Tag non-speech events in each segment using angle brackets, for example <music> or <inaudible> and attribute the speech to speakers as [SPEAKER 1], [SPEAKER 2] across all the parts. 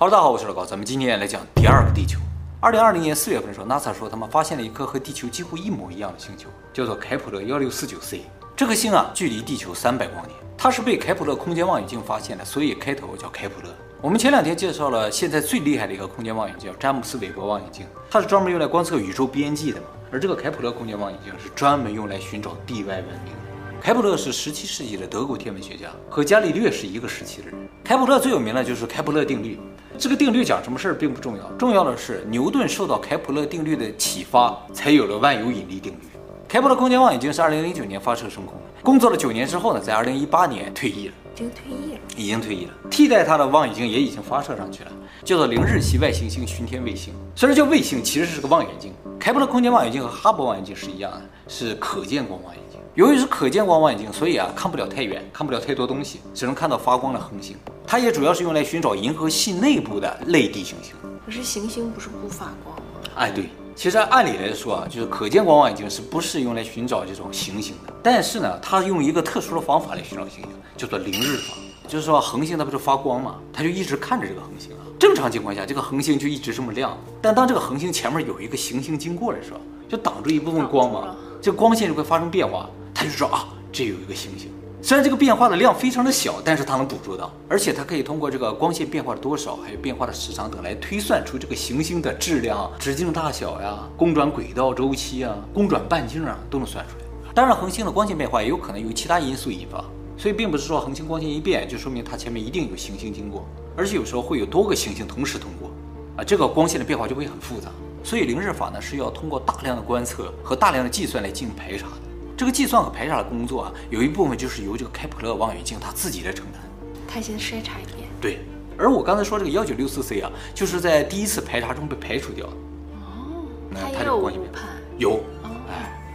[SPEAKER 1] Hello，大家好，我是老高，咱们今天来讲第二个地球。二零二零年四月份的时候，NASA 说他们发现了一颗和地球几乎一模一样的星球，叫做凯普勒幺六四九 c。这颗星啊，距离地球三百光年，它是被凯普勒空间望远镜发现的，所以开头叫凯普勒。我们前两天介绍了现在最厉害的一个空间望远镜，叫詹姆斯韦伯望远镜，它是专门用来观测宇宙边际的嘛。而这个凯普勒空间望远镜是专门用来寻找地外文明。开普勒是十七世纪的德国天文学家，和伽利略是一个时期的人。开普勒最有名的就是开普勒定律。这个定律讲什么事儿并不重要，重要的是牛顿受到开普勒定律的启发，才有了万有引力定律。凯普勒空间望远镜是二零零九年发射升空，工作了九年之后呢，在二零一八年退役了。
[SPEAKER 2] 已经退役了，
[SPEAKER 1] 已经退役了。替代它的望远镜也已经发射上去了，叫做零日系外行星巡天卫星。虽然叫卫星，其实是个望远镜。开普勒空间望远镜和哈勃望远镜是一样的，是可见光望远镜。由于是可见光望远镜，所以啊，看不了太远，看不了太多东西，只能看到发光的恒星。它也主要是用来寻找银河系内部的类地行星。
[SPEAKER 2] 可是行星不是不发光吗？
[SPEAKER 1] 哎，对，其实按理来说啊，就是可见光望远镜是不是用来寻找这种行星的？但是呢，它用一个特殊的方法来寻找行星，叫做凌日法。就是说恒星它不是发光嘛，它就一直看着这个恒星啊。正常情况下，这个恒星就一直这么亮。但当这个恒星前面有一个行星经过的时候，就挡住一部分光嘛，这光线就会发生变化，它就说啊，这有一个行星。虽然这个变化的量非常的小，但是它能捕捉到，而且它可以通过这个光线变化的多少，还有变化的时长等来推算出这个行星的质量、直径大小呀、公转轨道周期啊、公转半径啊，都能算出来。当然，恒星的光线变化也有可能由其他因素引发，所以并不是说恒星光线一变就说明它前面一定有行星经过，而且有时候会有多个行星同时通过，啊，这个光线的变化就会很复杂。所以凌日法呢是要通过大量的观测和大量的计算来进行排查的。这个计算和排查的工作啊，有一部分就是由这个开普勒望远镜它自己来承担。
[SPEAKER 2] 它先筛查一遍。
[SPEAKER 1] 对，而我刚才说这个幺九六四 c 啊，就是在第一次排查中被排除掉的。
[SPEAKER 2] 哦，
[SPEAKER 1] 那
[SPEAKER 2] 它有误判。
[SPEAKER 1] 有。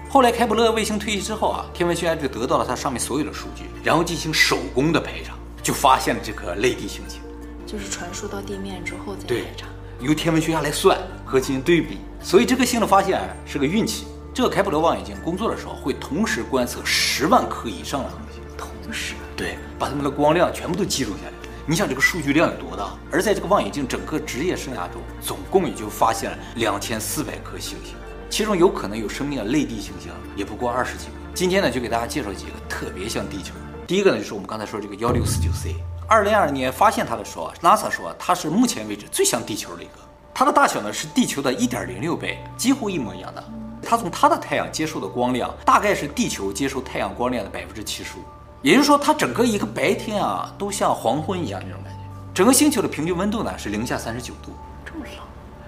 [SPEAKER 1] 后来开普勒卫星退役之后啊，天文学家就得到了它上面所有的数据，然后进行手工的排查，就发现了这颗类地行星。
[SPEAKER 2] 就是传输到地面之后再排查。
[SPEAKER 1] 对，由天文学家来算和进行对比，所以这颗星的发现啊，是个运气。这个凯普勒望远镜工作的时候，会同时观测十万颗以上的恒星。
[SPEAKER 2] 同时，
[SPEAKER 1] 对，把它们的光亮全部都记录下来。你想这个数据量有多大？而在这个望远镜整个职业生涯中，总共也就发现了两千四百颗星星，其中有可能有生命的类地行星也不过二十几个。今天呢，就给大家介绍几个特别像地球。第一个呢，就是我们刚才说这个幺六四九 c。二零二零年发现它的时候，NASA 说它是目前为止最像地球的一个。它的大小呢是地球的一点零六倍，几乎一模一样的。它从它的太阳接受的光亮大概是地球接受太阳光亮的百分之七十五，也就是说，它整个一个白天啊，都像黄昏一样那种感觉。整个星球的平均温度呢是零下三十九度，
[SPEAKER 2] 这么冷？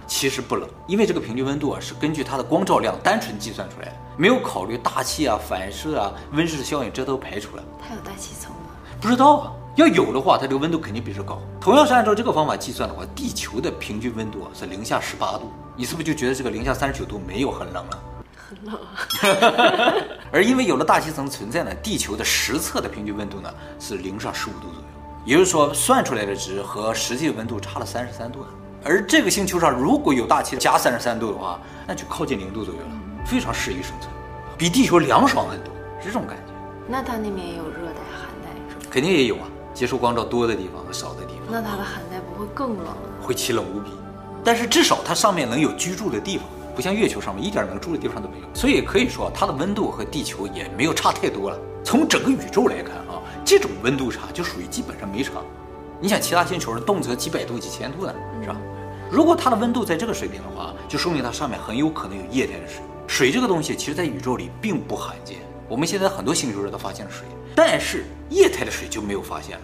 [SPEAKER 1] 其实不冷，因为这个平均温度啊是根据它的光照量单纯计算出来的，没有考虑大气啊、反射啊、温室效应，这都排除了。
[SPEAKER 2] 它有大气层吗？
[SPEAKER 1] 不知道啊，要有的话，它这个温度肯定比这高。同样是按照这个方法计算的话，地球的平均温度啊是零下十八度。你是不是就觉得这个零下三十九度没有很冷了？
[SPEAKER 2] 很冷啊。<laughs>
[SPEAKER 1] 而因为有了大气层存在呢，地球的实测的平均温度呢是零上十五度左右，也就是说算出来的值和实际温度差了三十三度。而这个星球上如果有大气加三十三度的话，那就靠近零度左右了，非常适宜生存，比地球凉爽很多，是这种感觉。
[SPEAKER 2] 那它那边也有热带、寒带是吧？
[SPEAKER 1] 肯定也有啊，接受光照多的地方和少的地方。
[SPEAKER 2] 那它的寒带不会更冷？
[SPEAKER 1] 会奇冷无比。但是至少它上面能有居住的地方，不像月球上面一点能住的地方都没有，所以可以说它的温度和地球也没有差太多了。从整个宇宙来看啊，这种温度差就属于基本上没差。你想，其他星球是动辄几百度、几千度的，是吧？如果它的温度在这个水平的话，就说明它上面很有可能有液态的水。水这个东西，其实在宇宙里并不罕见。我们现在很多星球上都发现了水，但是液态的水就没有发现了。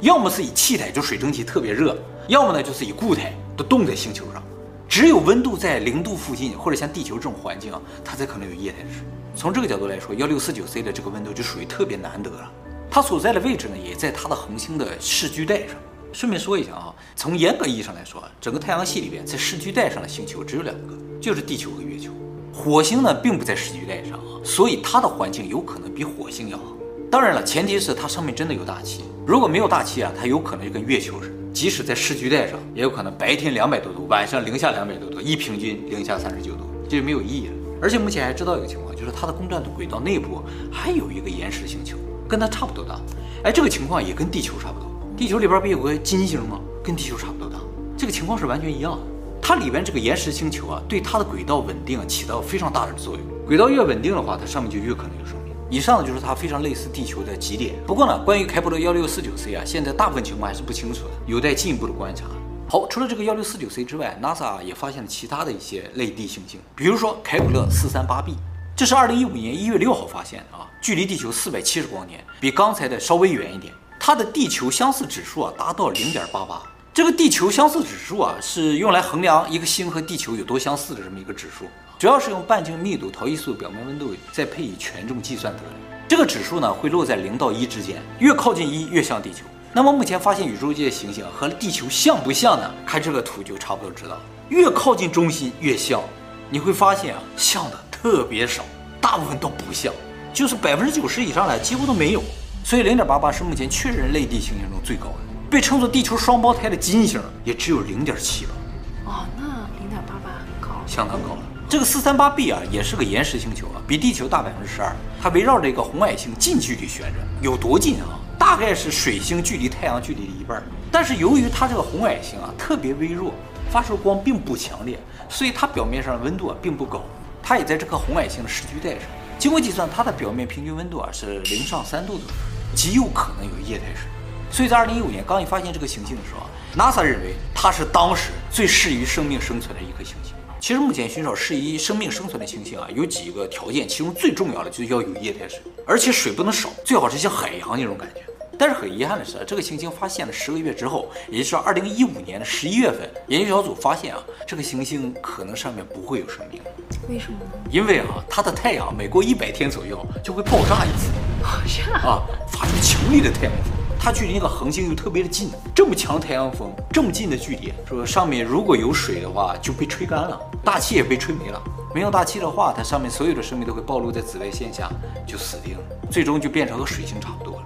[SPEAKER 1] 要么是以气态，就水蒸气特别热；要么呢，就是以固态，都冻在星球上。只有温度在零度附近，或者像地球这种环境啊，它才可能有液态的水。从这个角度来说，幺六四九 C 的这个温度就属于特别难得了。它所在的位置呢，也在它的恒星的视距带上。顺便说一下啊，从严格意义上来说，整个太阳系里边在视距带上的星球只有两个，就是地球和月球。火星呢，并不在视距带上啊，所以它的环境有可能比火星要好。当然了，前提是它上面真的有大气。如果没有大气啊，它有可能就跟月球似的，即使在视距带上，也有可能白天两百多度，晚上零下两百多度，一平均零下三十九度，这就没有意义了。而且目前还知道一个情况，就是它的公转的轨道内部还有一个岩石星球，跟它差不多大。哎，这个情况也跟地球差不多。地球里边不有个金星吗？跟地球差不多大，这个情况是完全一样的。它里边这个岩石星球啊，对它的轨道稳定起到非常大的作用。轨道越稳定的话，它上面就越可能有生命。以上呢就是它非常类似地球的极点。不过呢，关于开普勒幺六四九 c 啊，现在大部分情况还是不清楚的，有待进一步的观察。好，除了这个幺六四九 c 之外，NASA 也发现了其他的一些类地行星，比如说开普勒四三八 b，这是二零一五年一月六号发现的啊，距离地球四百七十光年，比刚才的稍微远一点。它的地球相似指数啊达到零点八八，这个地球相似指数啊是用来衡量一个星和地球有多相似的这么一个指数，主要是用半径密度、逃逸速度、表面温度再配以权重计算得来。这个指数呢会落在零到一之间，越靠近一越像地球。那么目前发现宇宙界的行星和地球像不像呢？看这个图就差不多知道，越靠近中心越像。你会发现啊，像的特别少，大部分都不像，就是百分之九十以上的几乎都没有。所以零点八八是目前确认类地行星中最高的，被称作地球双胞胎的金星也只有零点七八。
[SPEAKER 2] 哦，那零点八八很高，
[SPEAKER 1] 相当高了。这个四三八 b 啊，也是个岩石星球啊，比地球大百分之十二。它围绕着一个红矮星近距离旋转，有多近啊？大概是水星距离太阳距离的一半。但是由于它这个红矮星啊特别微弱，发射光并不强烈，所以它表面上温度啊并不高。它也在这颗红矮星的视距带上。经过计算，它的表面平均温度啊是零上三度左右，极有可能有液态水。所以在二零一五年刚一发现这个行星的时候，NASA 认为它是当时最适于生命生存的一颗行星。其实目前寻找适宜生命生存的行星啊，有几个条件，其中最重要的就是要有液态水，而且水不能少，最好是像海洋那种感觉。但是很遗憾的是，这个行星发现了十个月之后，也就是二零一五年的十一月份，研究小组发现啊，这个行星可能上面不会有生命。
[SPEAKER 2] 为什么呢？
[SPEAKER 1] 因为啊，它的太阳每过一百天左右就会爆炸一次，啊，发出强烈的太阳风。它距离那个恒星又特别的近，这么强的太阳风，这么近的距离，说上面如果有水的话就被吹干了，大气也被吹没了。没有大气的话，它上面所有的生命都会暴露在紫外线下，就死定了，最终就变成和水星差不多了。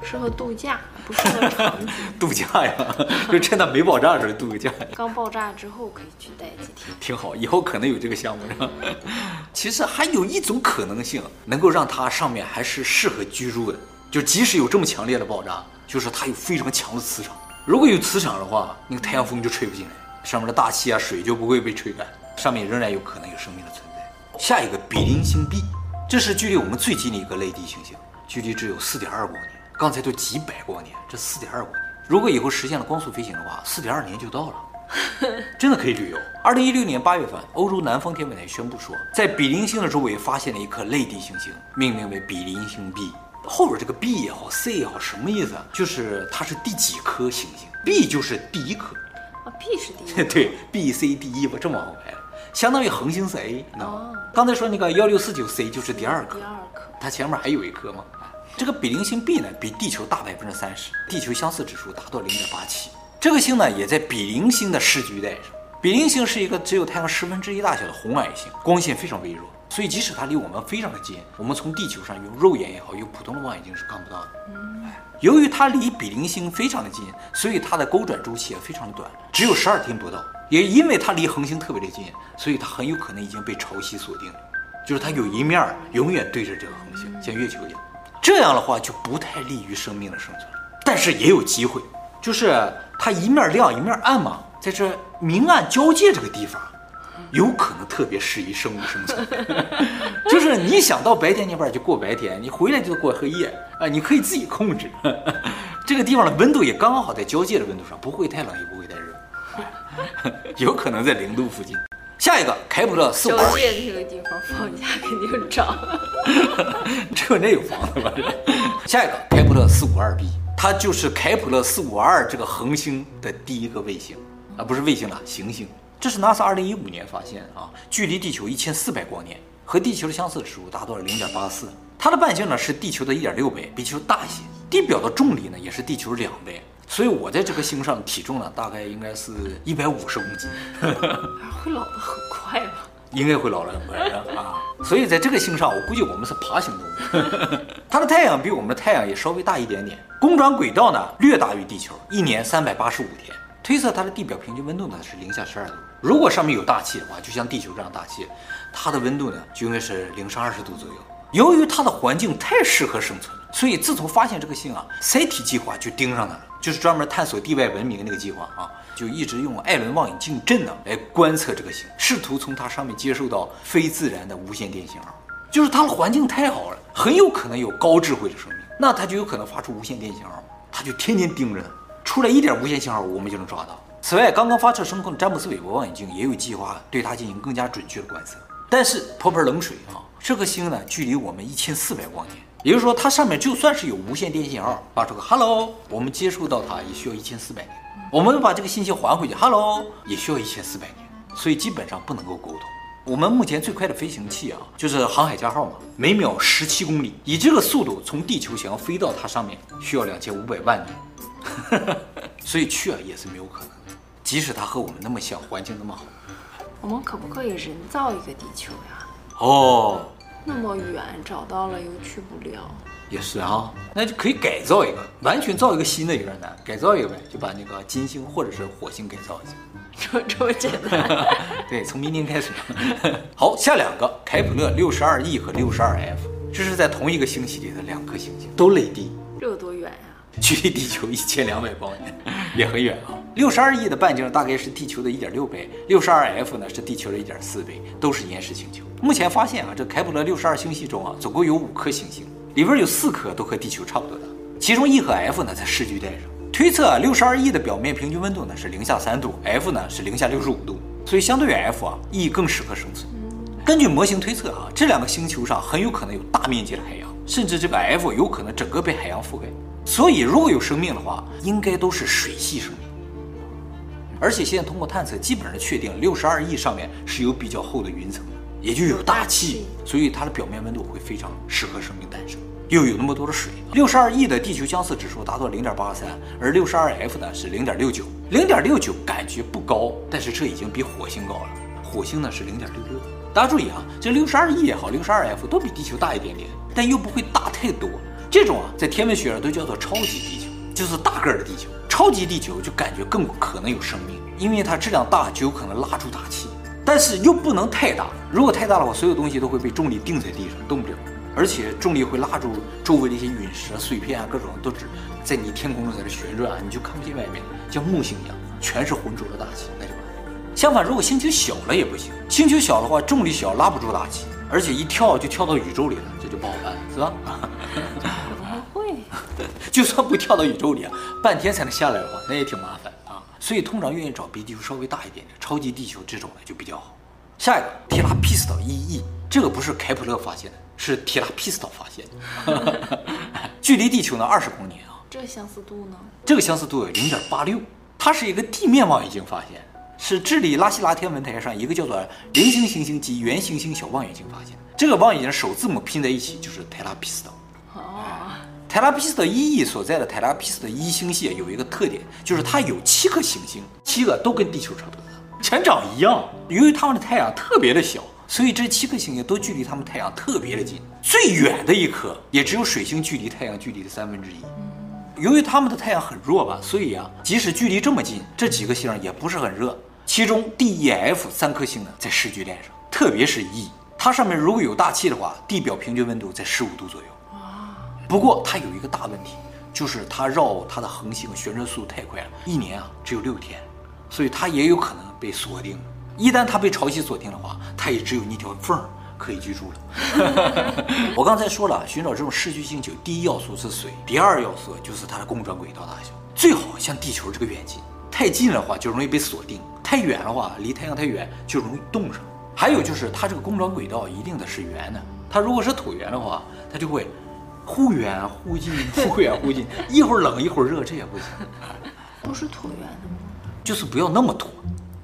[SPEAKER 2] 适合度假，不适合长居。
[SPEAKER 1] 度假呀，<laughs> 就趁它没爆炸的时候度个假。
[SPEAKER 2] 刚爆炸之后可以去待几天。
[SPEAKER 1] 挺好，以后可能有这个项目是吧。<laughs> 其实还有一种可能性，能够让它上面还是适合居住的，就即使有这么强烈的爆炸，就是它有非常强的磁场。如果有磁场的话，那个太阳风就吹不进来，上面的大气啊、水就不会被吹干，上面仍然有可能有生命的存在。下一个比邻星 B，这是距离我们最近的一个类地行星，距离只有四点二光年。刚才都几百光年，这四点二光年，如果以后实现了光速飞行的话，四点二年就到了，<laughs> 真的可以旅游。二零一六年八月份，欧洲南方天文台宣布说，在比邻星的周围发现了一颗类地行星，命名为比邻星 B。后边这个 B 也好，C 也好，什么意思啊？就是它是第几颗行星？B 就是第一颗
[SPEAKER 2] 啊，B 是第一，<laughs>
[SPEAKER 1] 对，B、C、D、E 吧，这么往后排，相当于恒星是 A。哦，刚才说那个幺六四九 C 就是第二颗，
[SPEAKER 2] 第二颗，
[SPEAKER 1] 它前面还有一颗吗？这个比邻星 B 呢，比地球大百分之三十，地球相似指数达到零点八七。这个星呢，也在比邻星的视距带上。比邻星是一个只有太阳十分之一大小的红矮星，光线非常微弱，所以即使它离我们非常的近，我们从地球上用肉眼也好，用普通的望远镜是看不到的。嗯，由于它离比邻星非常的近，所以它的公转周期也非常的短，只有十二天不到。也因为它离恒星特别的近，所以它很有可能已经被潮汐锁定了，就是它有一面永远对着这个恒星，像月球一样。这样的话就不太利于生命的生存，但是也有机会，就是它一面亮一面暗嘛，在这明暗交界这个地方，有可能特别适宜生物生存。<laughs> 就是你想到白天那边就过白天，你回来就过黑夜啊，你可以自己控制。<laughs> 这个地方的温度也刚好在交界的温度上，不会太冷，也不会太热，<laughs> 有可能在零度附近。下一个开普勒四五二，
[SPEAKER 2] 交界这个地方房价肯定涨。
[SPEAKER 1] 这那有房子吗？下一个开普勒四五二 b，它就是开普勒四五二这个恒星的第一个卫星啊，不是卫星了，行星。这是 NASA 二零一五年发现啊，距离地球一千四百光年，和地球的相似指数达到了零点八四。它的半径呢是地球的一点六倍，比地球大一些。地表的重力呢也是地球两倍。所以我在这颗星上体重呢，大概应该是一百五十公斤。<laughs>
[SPEAKER 2] 会老得很快吧？
[SPEAKER 1] 应该会老得很快啊。所以在这个星上，我估计我们是爬行动物。它的太阳比我们的太阳也稍微大一点点，公转轨道呢略大于地球，一年三百八十五天。推测它的地表平均温度呢是零下十二度。如果上面有大气的话，就像地球这样大气，它的温度呢就应该是零上二十度左右。由于它的环境太适合生存，所以自从发现这个星啊，SET 计划就盯上它了，就是专门探索地外文明那个计划啊，就一直用艾伦望远镜阵呢来观测这个星，试图从它上面接受到非自然的无线电信号。就是它的环境太好了，很有可能有高智慧的生命，那它就有可能发出无线电信号，它就天天盯着呢，出来一点无线信号，我们就能抓到。此外，刚刚发射升空的詹姆斯韦伯望远镜也有计划对它进行更加准确的观测。但是泼盆冷水啊！这颗星呢，距离我们一千四百光年，也就是说，它上面就算是有无线电信号，发出个 “hello”，我们接收到它也需要一千四百年。我们把这个信息还回去，“hello”，也需要一千四百年，所以基本上不能够沟通。我们目前最快的飞行器啊，就是航海家号嘛，每秒十七公里，以这个速度从地球想要飞到它上面，需要两千五百万年，<laughs> 所以去啊也是没有可能的。即使它和我们那么像，环境那么好，
[SPEAKER 2] 我们可不可以人造一个地球呀？
[SPEAKER 1] 哦。
[SPEAKER 2] 那么远找到了又去不了，
[SPEAKER 1] 也是啊，那就可以改造一个，完全造一个新的有点难，改造一个呗，就把那个金星或者是火星改造一下，
[SPEAKER 2] 这 <laughs> 这么简单？<laughs>
[SPEAKER 1] 对，从明天开始。好，下两个凯普勒六十二 E 和六十二 F，这是在同一个星系里的两颗行星，都类地，
[SPEAKER 2] 这多？
[SPEAKER 1] 距离地球一千两百光年，也很远啊。六十二 E 的半径大概是地球的一点六倍，六十二 F 呢是地球的一点四倍，都是岩石星球。目前发现啊，这开普勒六十二星系中啊，总共有五颗行星，里边有四颗都和地球差不多大，其中 E 和 F 呢在视距带上。推测啊，六十二 E 的表面平均温度呢是零下三度，F 呢是零下六十五度，所以相对于 F 啊，E 更适合生存。根据模型推测啊，这两个星球上很有可能有大面积的海洋，甚至这个 F 有可能整个被海洋覆盖。所以如果有生命的话，应该都是水系生命。而且现在通过探测，基本上确定六十二亿上面是有比较厚的云层。也就有大气，所以它的表面温度会非常适合生命诞生，又有那么多的水。六十二亿的地球相似指数达到零点八三，而六十二 F 呢是零点六九，零点六九感觉不高，但是这已经比火星高了。火星呢是零点六六。大家注意啊，这六十二亿也好，六十二 F 都比地球大一点点，但又不会大太多。这种啊，在天文学上都叫做超级地球，就是大个儿的地球。超级地球就感觉更可能有生命，因为它质量大，就有可能拉住大气。但是又不能太大，如果太大的话，所有东西都会被重力定在地上，动不了，而且重力会拉住周围的一些陨石啊、碎片啊，各种都只在你天空中在这旋转啊，你就看不见外面，像木星一样，全是浑浊的大气，那就完了。相反，如果星球小了也不行，星球小的话，重力小，拉不住大气，而且一跳就跳到宇宙里了，这就不好办，是吧？
[SPEAKER 2] 怎么会？<laughs>
[SPEAKER 1] 就算不跳到宇宙里啊，半天才能下来的话，那也挺麻烦啊。所以通常愿意找比地球稍微大一点的超级地球这种的就比较好。下一个提拉皮斯岛一 E，这个不是开普勒发现的，是提拉皮斯岛发现的。<laughs> 距离地球呢二十公年啊。
[SPEAKER 2] 这相似度呢？
[SPEAKER 1] 这个相似度有零点八六，它是一个地面望远镜发现，是智利拉希拉天文台上一个叫做菱形行星及圆行星小望远镜发现。这个望远镜首字母拼在一起就是泰拉皮斯岛。哦泰拉皮斯的一 E 所在的泰拉皮斯的一星系有一个特点，就是它有七颗行星，七个都跟地球差不多大，全长一样。由于它们的太阳特别的小，所以这七颗行星都距离它们太阳特别的近。最远的一颗也只有水星距离太阳距离的三分之一。由于它们的太阳很弱吧，所以啊，即使距离这么近，这几个星也不是很热。其中 D、E、F 三颗星呢在视距链上，特别是 E，它上面如果有大气的话，地表平均温度在十五度左右。不过它有一个大问题，就是它绕它的恒星旋转速度太快了，一年啊只有六天，所以它也有可能被锁定。一旦它被潮汐锁定的话，它也只有那条缝儿，可以居住了。<laughs> 我刚才说了，寻找这种视距星球，第一要素是水，第二要素就是它的公转轨道大小，最好像地球这个远近，太近的话就容易被锁定，太远的话离太阳太远就容易冻上。还有就是它这个公转轨道一定得是圆的，它如果是椭圆的话，它就会忽远忽近，忽远忽近，<laughs> 一会儿冷一会儿热，这也不行。
[SPEAKER 2] 不是椭圆的吗？
[SPEAKER 1] 就是不要那么椭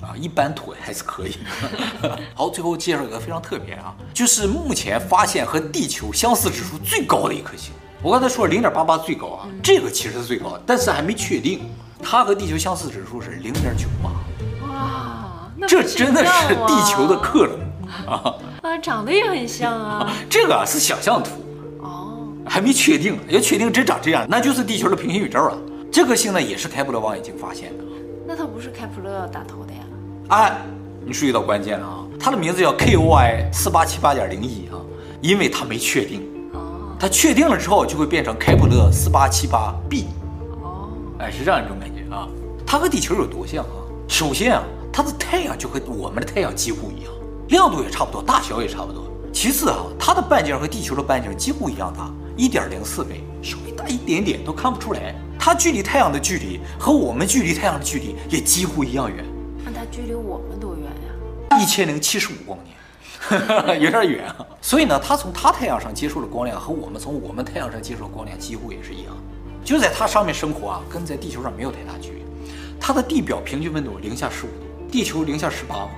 [SPEAKER 1] 啊，一般椭还是可以。<laughs> 好，最后介绍一个非常特别啊，就是目前发现和地球相似指数最高的一颗星。我刚才说零点八八最高啊，这个其实是最高，但是还没确定。它和地球相似指数是零点九八。这真的是地球的克隆啊！<laughs>
[SPEAKER 2] 啊，长得也很像啊。<laughs>
[SPEAKER 1] 这个是想象图
[SPEAKER 2] 哦，
[SPEAKER 1] 还没确定。要确定真长这样，那就是地球的平行宇宙了。这颗星呢，也是开普勒望远镜发现的。
[SPEAKER 2] 那它不是开普勒打头的呀？
[SPEAKER 1] 哎，你注意到关键了啊！它的名字叫 KOI 四八七八点零一啊，因为它没确定。哦。它确定了之后，就会变成开普勒四八七八 b。哦。哎，是这样一种感觉啊。它和地球有多像啊？首先啊。它的太阳就和我们的太阳几乎一样，亮度也差不多，大小也差不多。其次啊，它的半径和地球的半径几乎一样大，一点零四倍，稍微大一点点都看不出来。它距离太阳的距离和我们距离太阳的距离也几乎一样远。
[SPEAKER 2] 那它距离我们多远呀？
[SPEAKER 1] 一千零七十五光年，有点远啊。所以呢，它从它太阳上接受的光亮和我们从我们太阳上接受的光亮几乎也是一样。就在它上面生活啊，跟在地球上没有太大区别。它的地表平均温度零下十五度。地球零下十八，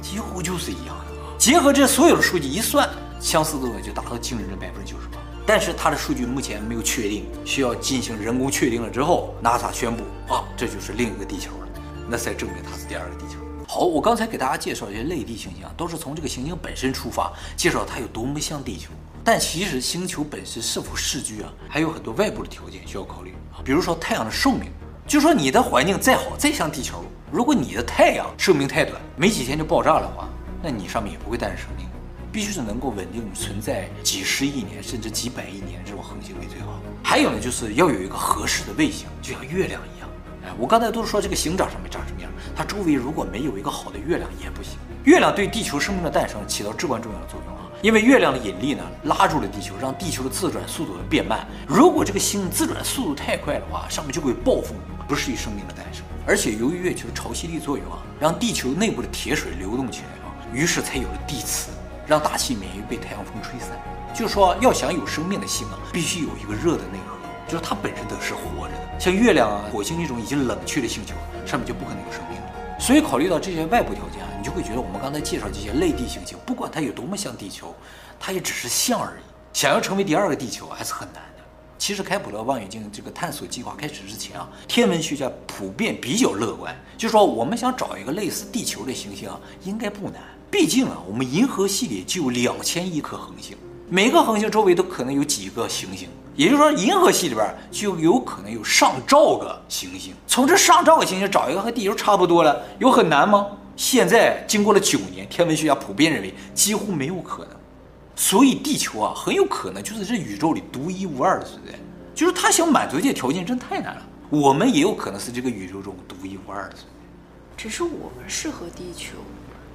[SPEAKER 1] 几乎就是一样的。结合这所有的数据一算，相似度呢就达到惊人的百分之九十八。但是它的数据目前没有确定，需要进行人工确定了之后，NASA 宣布啊，这就是另一个地球了，那才证明它是第二个地球。好，我刚才给大家介绍一些类地行星啊，都是从这个行星本身出发，介绍它有多么像地球。但其实星球本身是否适居啊，还有很多外部的条件需要考虑啊，比如说太阳的寿命，就说你的环境再好，再像地球。如果你的太阳寿命太短，没几天就爆炸的话，那你上面也不会诞生生命。必须是能够稳定存在几十亿年甚至几百亿年这种恒星为最好。还有呢，就是要有一个合适的卫星，就像月亮一样。哎，我刚才都是说这个星长什么长什么样，它周围如果没有一个好的月亮也不行。月亮对地球生命的诞生起到至关重要的作用啊，因为月亮的引力呢拉住了地球，让地球的自转速度变慢。如果这个星自转速度太快的话，上面就会暴风，不适宜生命的诞生。而且由于月球潮汐力作用啊，让地球内部的铁水流动起来啊，于是才有了地磁，让大气免于被太阳风吹散。就是说，要想有生命的星啊，必须有一个热的内核，就是它本身都是活着的。像月亮啊、火星这种已经冷却的星球，上面就不可能有生命了。所以考虑到这些外部条件啊，你就会觉得我们刚才介绍这些类地行星，不管它有多么像地球，它也只是像而已。想要成为第二个地球还是很难。其实开普勒望远镜这个探索计划开始之前啊，天文学家普遍比较乐观，就说我们想找一个类似地球的行星啊，应该不难。毕竟啊，我们银河系里就有两千亿颗恒星，每个恒星周围都可能有几个行星，也就是说，银河系里边就有可能有上兆个行星。从这上兆个行星找一个和地球差不多的，有很难吗？现在经过了九年，天文学家普遍认为几乎没有可能。所以地球啊，很有可能就是这宇宙里独一无二的存在，就是它想满足这些条件真太难了。我们也有可能是这个宇宙中独一无二的存在，
[SPEAKER 2] 只是我们适合地球，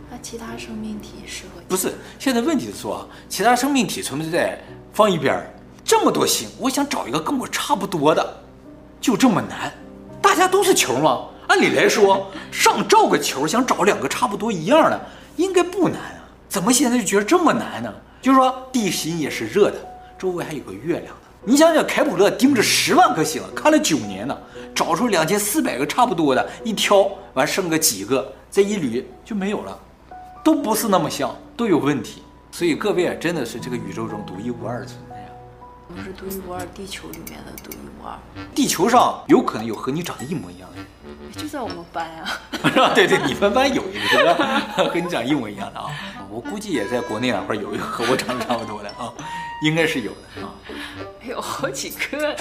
[SPEAKER 2] 那其他生命体适合？
[SPEAKER 1] 不是，现在问题是说啊，其他生命体存不在放一边儿，这么多星，我想找一个跟我差不多的，就这么难。大家都是球吗？按理来说，上兆个球想找两个差不多一样的，应该不难啊，怎么现在就觉得这么难呢？就就是说，地心也是热的，周围还有个月亮的。你想想，凯普勒盯着十万颗星，看了九年呢，找出两千四百个差不多的，一挑完剩个几个，再一捋就没有了，都不是那么像，都有问题。所以各位啊，真的是这个宇宙中独一无二的存在！
[SPEAKER 2] 不是独一无二，地球里面的独一无二。
[SPEAKER 1] 地球上有可能有和你长得一模一样的人。
[SPEAKER 2] 就在我们班啊，<laughs>
[SPEAKER 1] 是吧？对对，你们班有一个是吧？<laughs> 和你长一模一样的啊，我估计也在国内哪块有一个和我长得差不多的啊，应该是有的啊，
[SPEAKER 2] 有好几个。